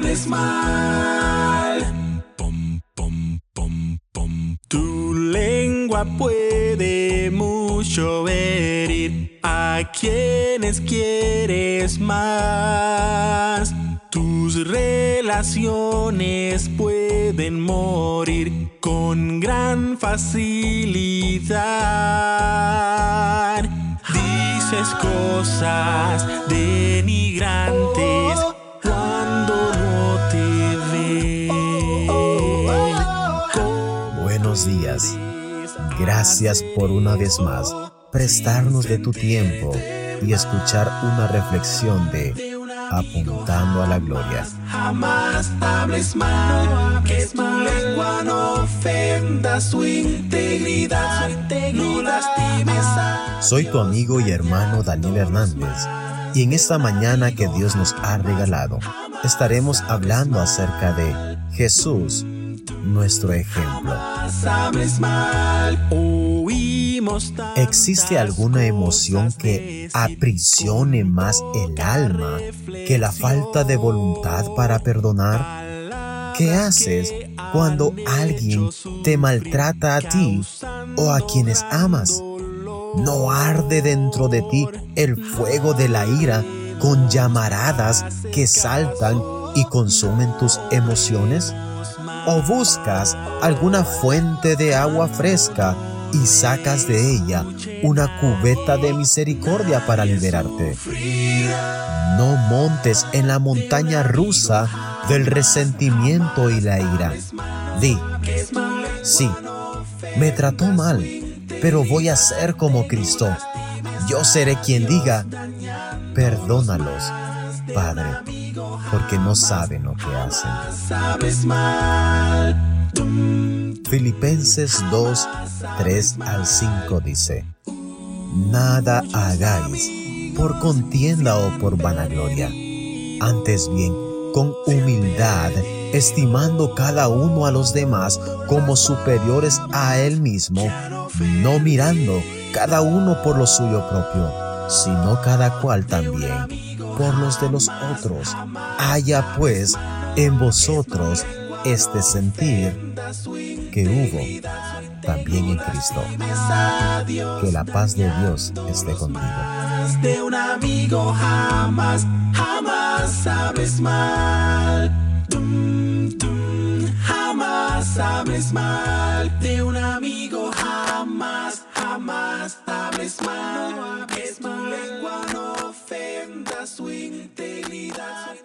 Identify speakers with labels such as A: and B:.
A: hables mal. Tu lengua puede mucho herir a quienes quieres más. Tus relaciones pueden morir con gran facilidad. Dices cosas denigrantes
B: días. Gracias por una vez más prestarnos de tu tiempo y escuchar una reflexión de Apuntando a la Gloria.
A: Jamás hables mal, que tu lengua no ofenda su integridad, no lastimes a
B: Soy tu amigo y hermano Daniel Hernández y en esta mañana que Dios nos ha regalado estaremos hablando acerca de Jesús, nuestro ejemplo. ¿Existe alguna emoción que aprisione más el alma que la falta de voluntad para perdonar? ¿Qué haces cuando alguien te maltrata a ti o a quienes amas? ¿No arde dentro de ti el fuego de la ira con llamaradas que saltan y consumen tus emociones? ¿O buscas alguna fuente de agua fresca y sacas de ella una cubeta de misericordia para liberarte? No montes en la montaña rusa del resentimiento y la ira. Di, sí, me trató mal, pero voy a ser como Cristo. Yo seré quien diga, perdónalos, Padre, porque no saben lo que hacen. Filipenses 2, 3 al 5 dice, Nada hagáis por contienda o por vanagloria, antes bien con humildad, estimando cada uno a los demás como superiores a él mismo, no mirando cada uno por lo suyo propio, sino cada cual también por los de los otros. Haya pues en vosotros este sentir que hubo también en Cristo. Que la paz de Dios esté contigo.
A: de un amigo jamás, jamás sabes mal. Jamás sabes mal. De un amigo jamás, jamás sabes mal. calidad.